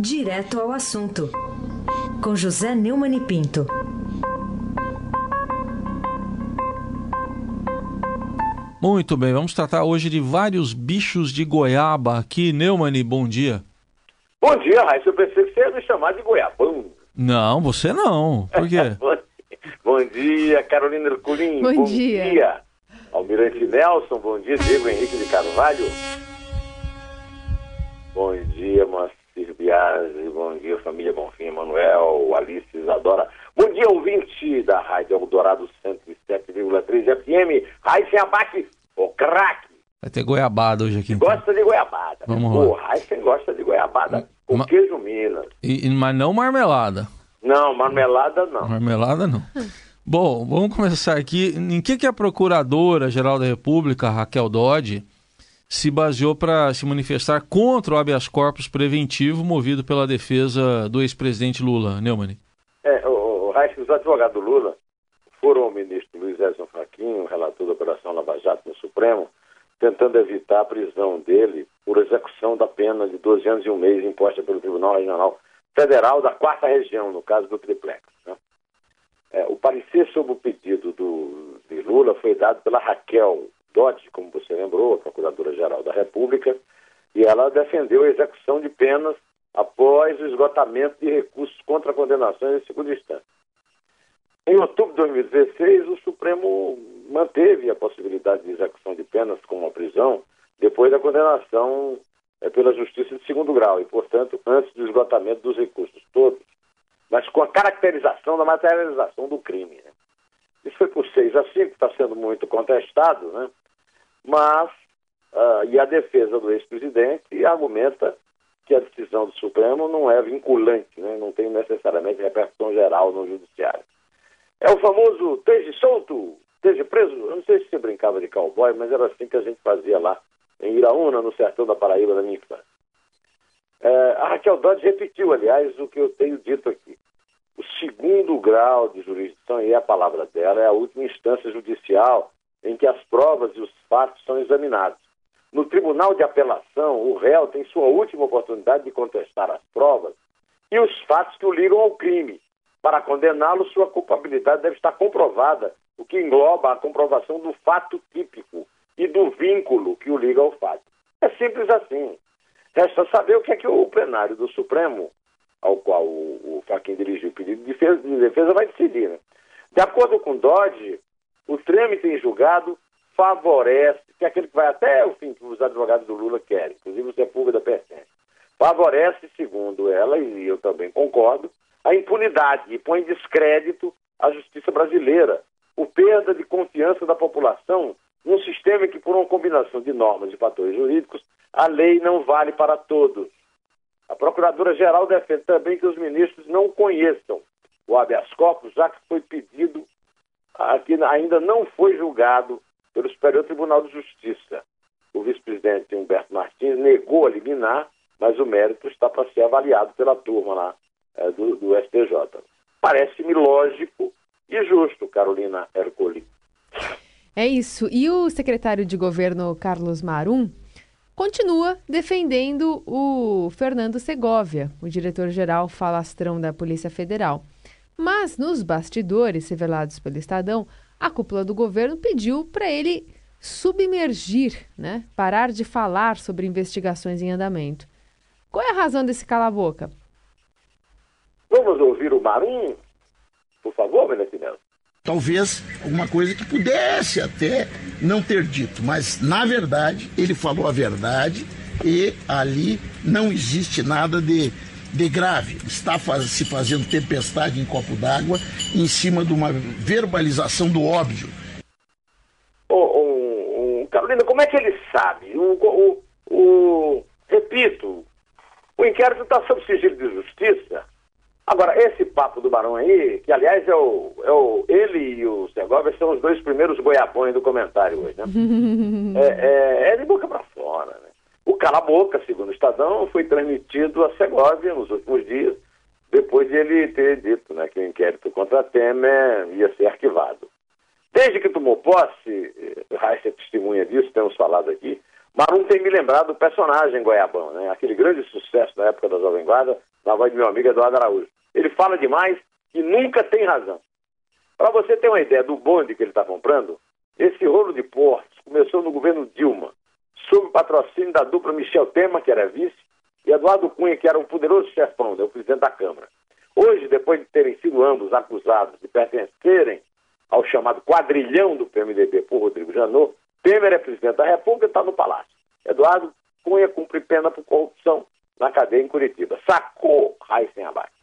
Direto ao assunto, com José Neumann e Pinto. Muito bem, vamos tratar hoje de vários bichos de goiaba aqui. Neumann, bom dia. Bom dia, Raíssa. Eu pensei que você ia me chamar de goiabão. Não, você não. Por quê? bom dia, Carolina Herculin. Bom, bom dia. dia. Almirante Nelson, bom dia, Diego Henrique de Carvalho. Bom dia, Moacir Biasi, bom dia, família Bonfim, Manuel, Alice Isadora. Bom dia, ouvinte da Rádio Eldorado 107,3 FM. Raíssa Abaque, o craque. Vai ter goiabada hoje aqui. Então. Gosta de goiabada. Vamos lá. O Raíssa gosta de goiabada com Ma... queijo Minas. E, mas não marmelada. Não, marmelada não. Marmelada não. Bom, vamos começar aqui. Em que, que a Procuradora-Geral da República, Raquel Dodge, se baseou para se manifestar contra o habeas corpus preventivo movido pela defesa do ex-presidente Lula, Neumann? É, o, o, os advogados do Lula foram ao ministro Luiz Edson Fachin, relator da Operação Lava Jato no Supremo, tentando evitar a prisão dele por execução da pena de 12 anos e um mês imposta pelo Tribunal Regional Federal da Quarta Região, no caso do Triplex. Né? É, o parecer sobre o pedido do, de Lula foi dado pela Raquel Dodge, como você lembrou, a Procuradora-Geral da República, e ela defendeu a execução de penas após o esgotamento de recursos contra condenações em segunda instância. Em outubro de 2016, o Supremo manteve a possibilidade de execução de penas como a prisão depois da condenação é, pela Justiça de segundo grau e, portanto, antes do esgotamento dos recursos todos mas com a caracterização da materialização do crime. Né? Isso foi por 6 a 5, está sendo muito contestado, né? Mas, uh, e a defesa do ex-presidente argumenta que a decisão do Supremo não é vinculante, né? não tem necessariamente repercussão geral no judiciário. É o famoso esteja solto, esteja preso. Eu não sei se você brincava de cowboy, mas era assim que a gente fazia lá em Iraúna, no sertão da Paraíba da minha infância. É, a Raquel Dodge repetiu, aliás, o que eu tenho dito aqui. O segundo grau de jurisdição, e é a palavra dela, é a última instância judicial em que as provas e os fatos são examinados. No tribunal de apelação, o réu tem sua última oportunidade de contestar as provas e os fatos que o ligam ao crime. Para condená-lo, sua culpabilidade deve estar comprovada, o que engloba a comprovação do fato típico e do vínculo que o liga ao fato. É simples assim. Resta saber o que é que o plenário do Supremo, ao qual o, o dirigiu o pedido de defesa, de defesa vai decidir. Né? De acordo com Dodge, o trâmite em julgado favorece, que é aquele que vai até o fim que os advogados do Lula querem, inclusive o Sepulga da Pertence, favorece, segundo ela, e eu também concordo, a impunidade e põe em descrédito a justiça brasileira, o perda de confiança da população num sistema que, por uma combinação de normas e fatores jurídicos, a lei não vale para todos. A Procuradora-Geral defende também que os ministros não conheçam o habeas corpus, já que foi pedido, que ainda não foi julgado pelo Superior Tribunal de Justiça. O vice-presidente Humberto Martins negou a liminar, mas o mérito está para ser avaliado pela turma lá é, do, do STJ. Parece-me lógico e justo, Carolina Ercoli. É isso. E o secretário de governo Carlos Marum continua defendendo o Fernando Segovia, o diretor-geral falastrão da Polícia Federal. Mas nos bastidores revelados pelo Estadão, a cúpula do governo pediu para ele submergir, né? parar de falar sobre investigações em andamento. Qual é a razão desse cala-boca? Vamos ouvir o Marum, por favor, Menetinelo talvez alguma coisa que pudesse até não ter dito, mas na verdade ele falou a verdade e ali não existe nada de, de grave. Está faz, se fazendo tempestade em copo d'água em cima de uma verbalização do óbvio. Ô, Carolina, como é que ele sabe? O, o, o repito, o inquérito está sob sigilo de justiça. Agora, esse papo do Barão aí, que aliás é o, é o ele e o Segovia são os dois primeiros goiabões do comentário hoje, né? é, é, é, de boca para fora, né? O cala-boca, segundo o Estadão, foi transmitido a Segovia nos últimos dias, depois de ele ter dito né, que o inquérito contra Temer ia ser arquivado. Desde que tomou posse, Raíssa é testemunha disso, temos falado aqui, Marum tem me lembrado do personagem Goiabão, né? aquele grande sucesso da época da Jovem Guarda, na voz do meu amigo Eduardo Araújo. Ele fala demais e nunca tem razão. Para você ter uma ideia do bonde que ele está comprando, esse rolo de portos começou no governo Dilma, sob patrocínio da dupla Michel Temer, que era vice, e Eduardo Cunha, que era um poderoso chefão, né, o presidente da Câmara. Hoje, depois de terem sido ambos acusados de pertencerem ao chamado quadrilhão do PMDB por Rodrigo Janot, Temer é presidente da República e está no Palácio. Eduardo Cunha cumpre pena por corrupção na cadeia em Curitiba. Sacou Raíssen Abac.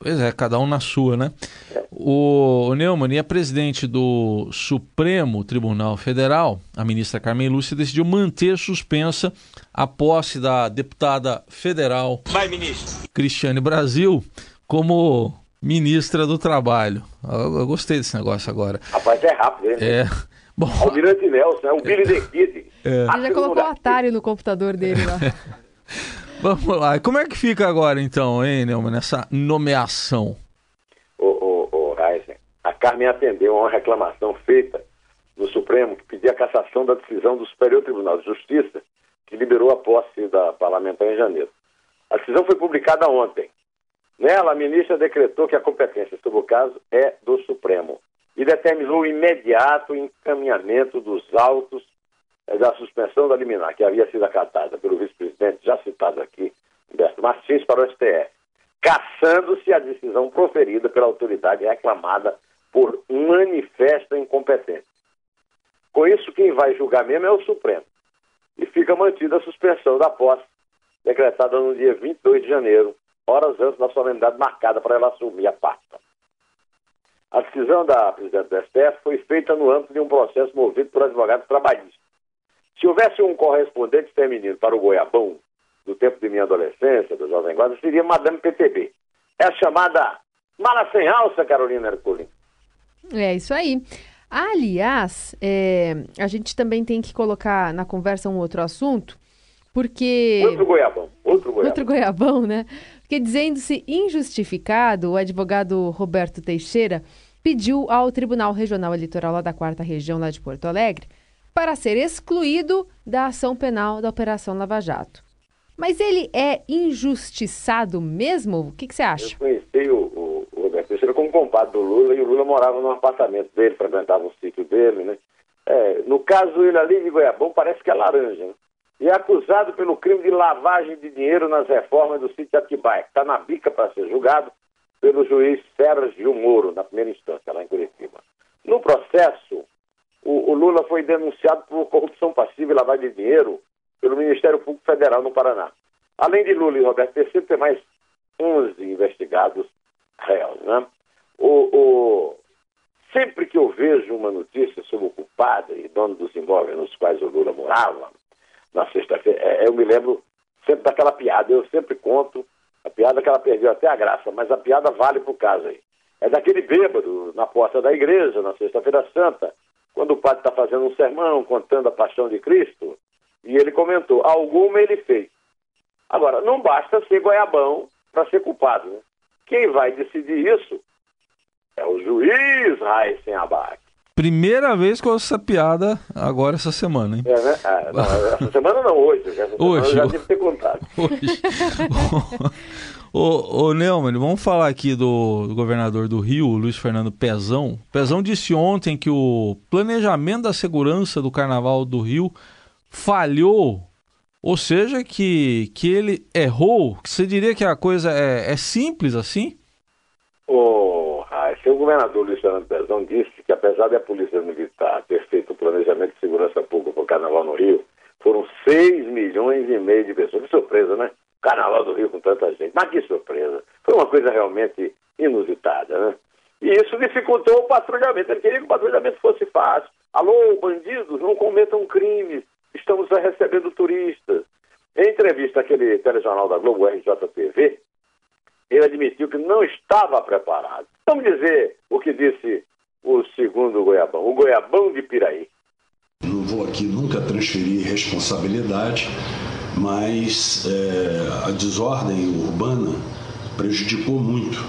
Pois é, cada um na sua, né? É. O, Neumann e a presidente do Supremo Tribunal Federal, a ministra Carmen Lúcia, decidiu manter suspensa a posse da deputada federal Vai, ministro. Cristiane Brasil como ministra do Trabalho. Eu, eu, gostei desse negócio agora. Rapaz, é rápido, hein? É. Bom, Almirante Nelson, é o Billy the Kid. É. Ele já colocou o Atari no computador dele lá. Vamos lá. Como é que fica agora, então, hein, Neumann, nessa nomeação? Ô, ô, ô Heisen, a Carmen atendeu a uma reclamação feita no Supremo que pedia a cassação da decisão do Superior Tribunal de Justiça, que liberou a posse da parlamentar em janeiro. A decisão foi publicada ontem. Nela, a ministra decretou que a competência sobre o caso é do Supremo e determinou o imediato encaminhamento dos autos da suspensão da liminar, que havia sido acatada pelo vice-presidente, já citado aqui, Humberto Martins, para o STF, caçando-se a decisão proferida pela autoridade reclamada por manifesta incompetência. Com isso, quem vai julgar mesmo é o Supremo. E fica mantida a suspensão da posse, decretada no dia 22 de janeiro, horas antes da solenidade marcada para ela assumir a pasta. A decisão da presidente do STF foi feita no âmbito de um processo movido por advogados trabalhistas se houvesse um correspondente feminino para o Goiabão, do tempo de minha adolescência, do Jovem Guarda, seria Madame PTB. É a chamada mala sem alça, Carolina Herculin. É isso aí. Aliás, é, a gente também tem que colocar na conversa um outro assunto, porque. Outro goiabão. Outro goiabão. Outro goiabão, né? Porque dizendo-se injustificado, o advogado Roberto Teixeira pediu ao Tribunal Regional Eleitoral lá da quarta região, lá de Porto Alegre, para ser excluído da ação penal da Operação Lava Jato. Mas ele é injustiçado mesmo? O que, que você acha? Eu conheci o, o, o Roberto Teixeira como compadre do Lula e o Lula morava no apartamento dele, frequentava o sítio dele, né? É, no caso, ele ali de Goiabão parece que é laranja, né? E é acusado pelo crime de lavagem de dinheiro nas reformas do sítio Atibaia, que está na bica para ser julgado pelo juiz Sérgio Moro, na primeira instância, lá em Curitiba. No processo, o, o, Lula foi denunciado por corrupção passiva e lavagem de dinheiro pelo Ministério Público Federal no Paraná. Além de Lula e Roberto Terceiro, tem mais 11 investigados réus. Né? O, o, sempre que eu vejo uma notícia sobre o culpado e dono dos imóveis nos quais o Lula morava, na sexta-feira, é, eu me lembro sempre daquela piada. Eu sempre conto a piada que ela perdeu até a graça, mas a piada vale para o caso aí. É daquele bêbado na porta da igreja, na Sexta-feira Santa, quando o padre está fazendo um sermão contando a paixão de Cristo, e ele comentou: alguma ele fez. Agora, não basta ser goiabão para ser culpado. Né? Quem vai decidir isso é o juiz Raíssen Abac. Primeira vez que eu ouço essa piada agora essa semana, hein? É, né? Ah, não, essa semana não, hoje. Hoje. Já que ter contado. Hoje. Ô, ô Neumann, vamos falar aqui do, do, governador do Rio, Luiz Fernando Pezão. Pezão disse ontem que o planejamento da segurança do Carnaval do Rio falhou, ou seja, que, que ele errou. Você diria que a coisa é, é simples assim? Oh, o governador Luiz Fernando Pezão disse apesar da Polícia Militar ter feito o planejamento de segurança pública para o Carnaval no Rio, foram 6 milhões e meio de pessoas. Que surpresa, né? Carnaval do Rio com tanta gente. Mas que surpresa. Foi uma coisa realmente inusitada, né? E isso dificultou o patrulhamento. Ele queria que o patrulhamento fosse fácil. Alô, bandidos, não cometam crimes. Estamos recebendo turistas. Em entrevista àquele telejornal da Globo, RJTV, ele admitiu que não estava preparado. Vamos dizer o que disse o segundo Goiabão, o Goiabão de Piraí. Não vou aqui nunca transferir responsabilidade mas é, a desordem urbana prejudicou muito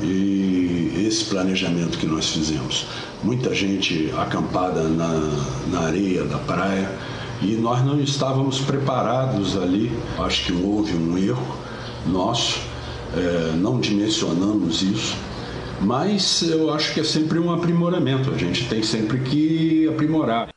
e esse planejamento que nós fizemos. Muita gente acampada na, na areia da praia E nós não estávamos preparados ali. Acho que houve um erro nosso, é, não dimensionamos isso. Mas eu acho que é sempre um aprimoramento, a gente tem sempre que aprimorar.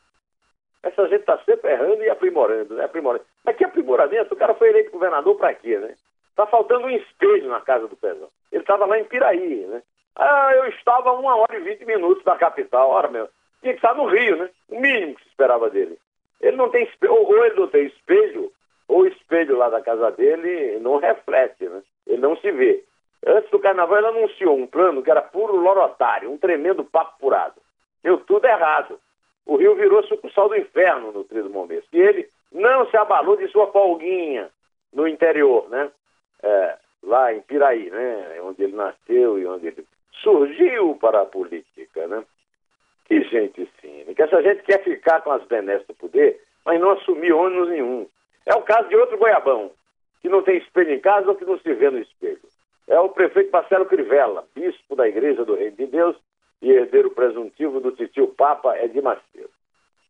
Essa gente está sempre errando e aprimorando, né? aprimorando. Mas que aprimoramento? O cara foi eleito governador para quê, né? Tá faltando um espelho na casa do Pezão. Ele estava lá em Piraí, né? Ah, eu estava uma hora e vinte minutos da capital. Ora, meu, tinha que estar no Rio, né? O mínimo que se esperava dele. Ele não tem espelho, ou ele não tem espelho, ou o espelho lá da casa dele não reflete, né? Ele não se vê. Antes do carnaval, ele anunciou um plano que era puro lorotário, um tremendo papo furado. Deu tudo errado. O Rio virou sucursal do inferno no Trio do. E ele não se abalou de sua folguinha no interior, né? É, lá em Piraí, né? Onde ele nasceu e onde ele surgiu para a política, né? Que gente cínica. Essa gente quer ficar com as benesses do poder, mas não assumir ônus nenhum. É o caso de outro goiabão, que não tem espelho em casa ou que não se vê no espelho. É o prefeito Marcelo Crivella, bispo da Igreja do Reino de Deus e herdeiro presuntivo do titio Papa Edir Macedo.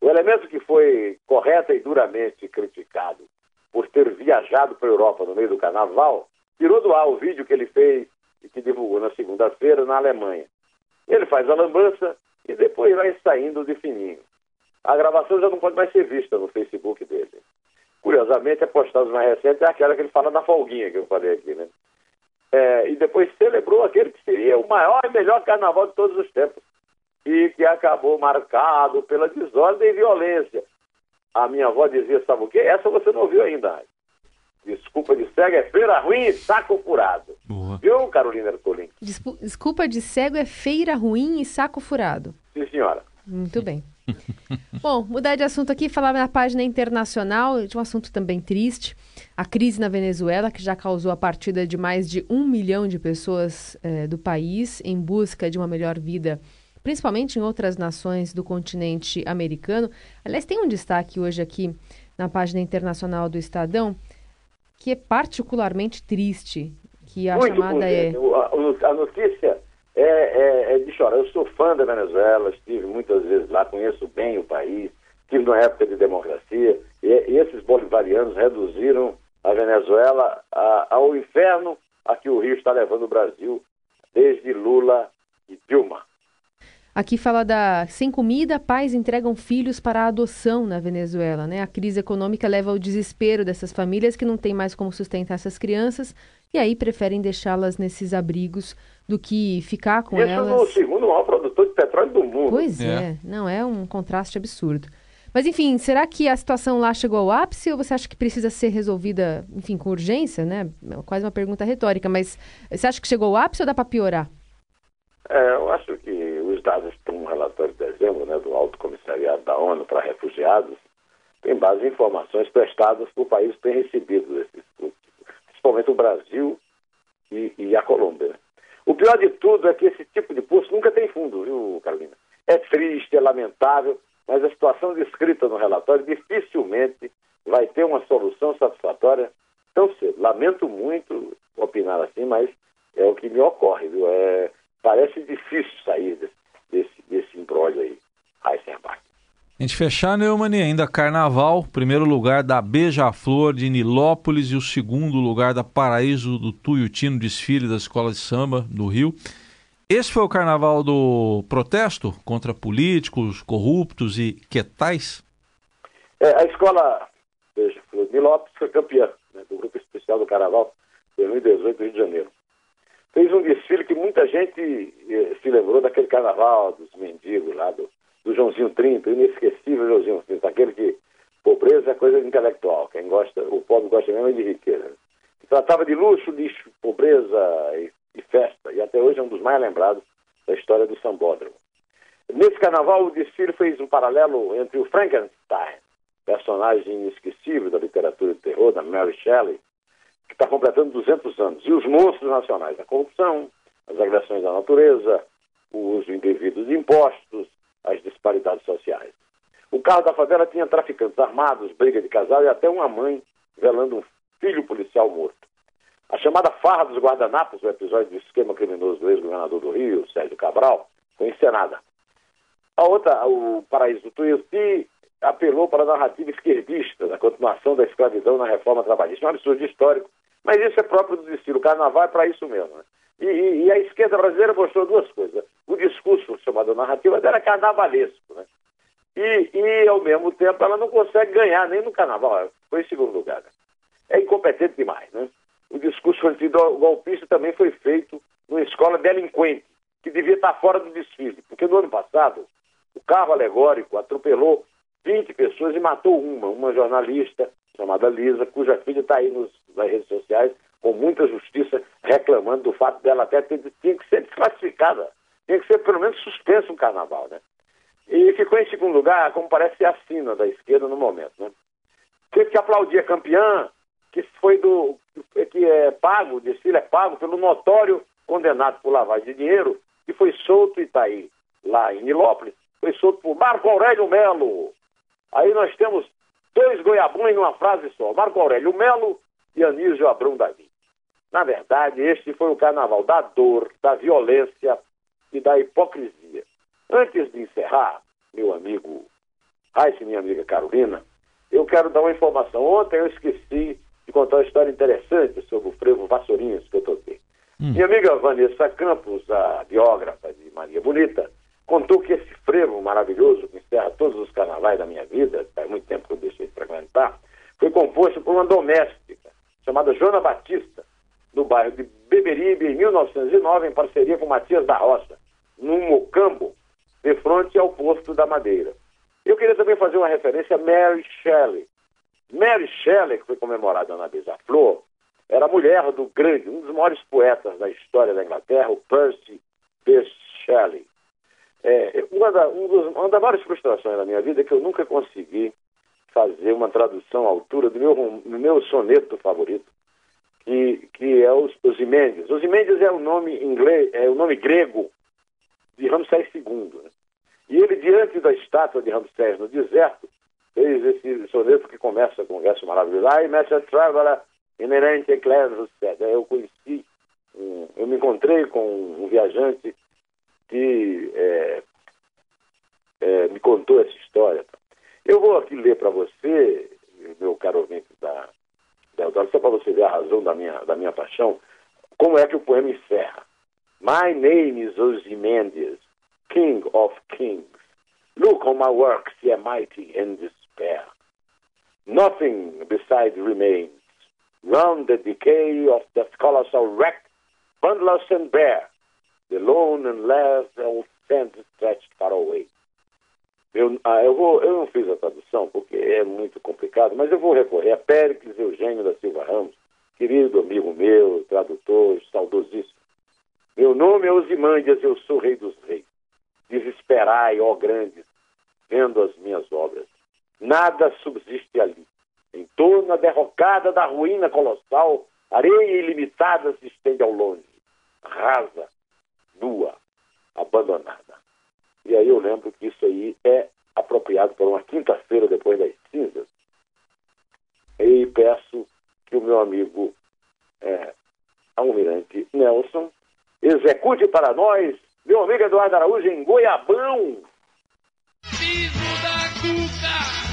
O elemento que foi correta e duramente criticado por ter viajado para a Europa no meio do carnaval, tirou do ar o vídeo que ele fez e que divulgou na segunda-feira na Alemanha. Ele faz a lambança e depois vai saindo de fininho. A gravação já não pode mais ser vista no Facebook dele. Curiosamente, a postagem mais recente é aquela que ele fala da folguinha que eu falei aqui, né? É, e depois celebrou aquele que seria o maior e melhor carnaval de todos os tempos. E que acabou marcado pela desordem e violência. A minha avó dizia, sabe o quê? Essa você não ouviu ainda. Desculpa de cego é feira ruim e saco furado. Boa. Viu, Carolina Ercolim? Desculpa de cego é feira ruim e saco furado. Sim, senhora. Muito bem. Bom, mudar de assunto aqui, falar na página internacional de um assunto também triste. A crise na Venezuela, que já causou a partida de mais de um milhão de pessoas eh, do país em busca de uma melhor vida, principalmente em outras nações do continente americano. Aliás, tem um destaque hoje aqui na página internacional do Estadão que é particularmente triste, que a Muito chamada é... A notícia é, é, é, de chorar. Eu sou fã da Venezuela, estive muitas vezes lá, conheço bem o país, estive numa época de democracia, e, e esses bolivarianos reduziram a Venezuela a, ao inferno a que o Rio está levando o Brasil desde Lula e Dilma. Aqui fala da sem comida, pais entregam filhos para a adoção na Venezuela, né? A crise econômica leva ao desespero dessas famílias que não têm mais como sustentar essas crianças e aí preferem deixá-las nesses abrigos do que ficar com Isso elas. Isso no segundo maior produtor de petróleo do mundo. Pois é. é, não é um contraste absurdo. Mas enfim, será que a situação lá chegou ao ápice ou você acha que precisa ser resolvida, enfim, com urgência, né? É quase uma pergunta retórica, mas você acha que chegou ao ápice ou dá para piorar? É, eu acho que os dados para um relatório de dezembro né, do Alto Comissariado da ONU para Refugiados têm base em informações prestadas por países que têm recebido esses principalmente o Brasil e, e a Colômbia. O pior de tudo é que esse tipo de poço nunca tem fundo, viu, Carolina? É triste, é lamentável, mas a situação descrita no relatório dificilmente vai ter uma solução satisfatória tão cedo. Lamento muito opinar assim, mas é o que me ocorre, viu? É, parece difícil sair desse, desse, desse embrólio aí, Heisenbach. A gente fechar, Neumann, ainda Carnaval, primeiro lugar da Beija-Flor de Nilópolis e o segundo lugar da Paraíso do Tuiuti no desfile da Escola de Samba do Rio. Esse foi o carnaval do protesto contra políticos, corruptos e quetais? É, a escola Beija-Flor de Nilópolis foi campeã né, do grupo especial do carnaval 2018 Rio de Janeiro fez um desfile que muita gente eh, se lembrou daquele carnaval dos mendigos lá, do, do Joãozinho 30, inesquecível Joãozinho 30, aquele que pobreza é coisa intelectual, quem gosta, o pobre gosta mesmo de riqueza. Tratava de luxo, lixo, pobreza e, e festa, e até hoje é um dos mais lembrados da história do Sambódromo. Nesse carnaval, o desfile fez um paralelo entre o Frankenstein, personagem inesquecível da literatura de terror, da Mary Shelley, que está completando 200 anos. E os monstros nacionais, a corrupção, as agressões à natureza, o uso indevido de impostos, as disparidades sociais. O carro da favela tinha traficantes armados, briga de casal e até uma mãe velando um filho policial morto. A chamada farra dos guardanapos, o episódio do esquema criminoso do ex-governador do Rio, Sérgio Cabral, foi encenada. A outra, o Paraíso do Tuiuti, apelou para a narrativa esquerdista da continuação da escravidão na reforma trabalhista. É um absurdo histórico, mas isso é próprio do destino. O carnaval é para isso mesmo. Né? E, e, a esquerda brasileira mostrou duas coisas. O discurso chamado narrativa dela é carnavalesco. Né? E, e, ao mesmo tempo, ela não consegue ganhar nem no carnaval. Foi em segundo lugar. Né? É incompetente demais. Né? O discurso golpista também foi feito numa escola delinquente, que devia estar fora do desfile. Porque no ano passado, o carro alegórico atropelou 20 pessoas e matou uma, uma jornalista chamada Lisa, cuja filha está aí nos, nas redes sociais com muita justiça reclamando do fato dela até ter, tinha que ser desclassificada, tinha que ser pelo menos suspenso o carnaval, né? E ficou em segundo lugar, como parece a sina da esquerda no momento, né? Teve que aplaudir a campeã, que foi do. que é pago, o desfile é pago pelo notório condenado por lavagem de dinheiro, que foi solto e está aí, lá em Nilópolis, foi solto por Marco Aurélio Melo. Aí nós temos dois goiabões numa frase só, Marco Aurélio Melo e Anísio Abrão Davi. Na verdade, este foi o carnaval da dor, da violência e da hipocrisia. Antes de encerrar, meu amigo Raíssa e minha amiga Carolina, eu quero dar uma informação. Ontem eu esqueci de contar uma história interessante sobre o frevo Vassourinhas que eu toquei. Hum. Minha amiga Vanessa Campos, a biógrafa de Maria Bonita, contou que esse frevo maravilhoso, que encerra todos os carnavais da minha vida, faz muito tempo que eu deixei de frequentar, foi composto por uma doméstica chamada Joana Batista, no bairro de Beberibe, em 1909, em parceria com Matias da Roça, num mocambo, de frente ao posto da Madeira. Eu queria também fazer uma referência a Mary Shelley. Mary Shelley, que foi comemorada na Beija-Flor, era mulher do grande, um dos maiores poetas da história da Inglaterra, o Percy Bysshe Shelley. É, uma, da, um dos, uma das várias frustrações da minha vida é que eu nunca consegui fazer uma tradução à altura do meu, do meu soneto favorito, que, que é os, os Imendes. Os Imendes é o nome inglês, é o nome grego de Ramsés II. Né? E ele, diante da estátua de Ramsés no deserto, fez esse soneto que começa com um verso maravilhoso. I met a traveler inerente eclairus Eu conheci, eu me encontrei com um viajante que é, é, me contou essa história. Eu vou aqui ler para você, meu caro ouvinte da, da Eudoro, só para você ver a razão da minha, da minha paixão, como é que o poema encerra. My name is Ozymandias, King of Kings. Look on my works, ye mighty in despair. Nothing beside remains. Round the decay of the colossal wreck, bundless and bare, the lone and last old sand stretched far away. Eu, ah, eu, vou, eu não fiz a tradução porque é muito complicado, mas eu vou recorrer a Péricles Eugênio da Silva Ramos, querido amigo meu, tradutor, saudosíssimo. Meu nome é Osimândias, eu sou rei dos reis. Desesperai, ó grandes, vendo as minhas obras. Nada subsiste ali. Em torno a derrocada da ruína colossal, areia ilimitada se estende ao longe, rasa, nua, abandonada. E aí eu lembro que isso aí é apropriado para uma quinta-feira depois das cinzas. E peço que o meu amigo é, Almirante Nelson execute para nós, meu amigo Eduardo Araújo, em Goiabão. Piso da cuca,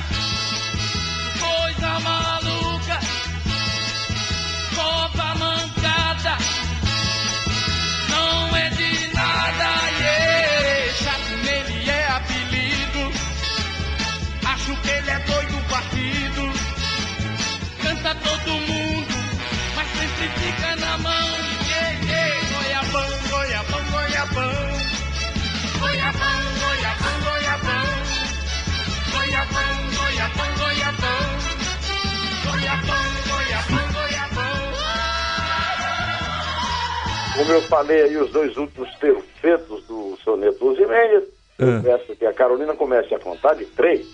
Como eu falei aí, os dois últimos tercetos do soneto Los Jimenez, eu é. peço que a Carolina comece a contar de três.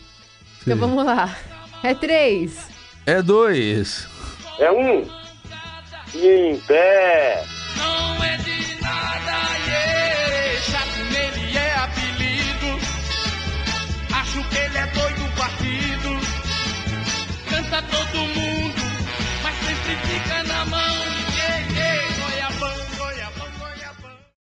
Então vamos lá. É três. É dois. É um. E em pé.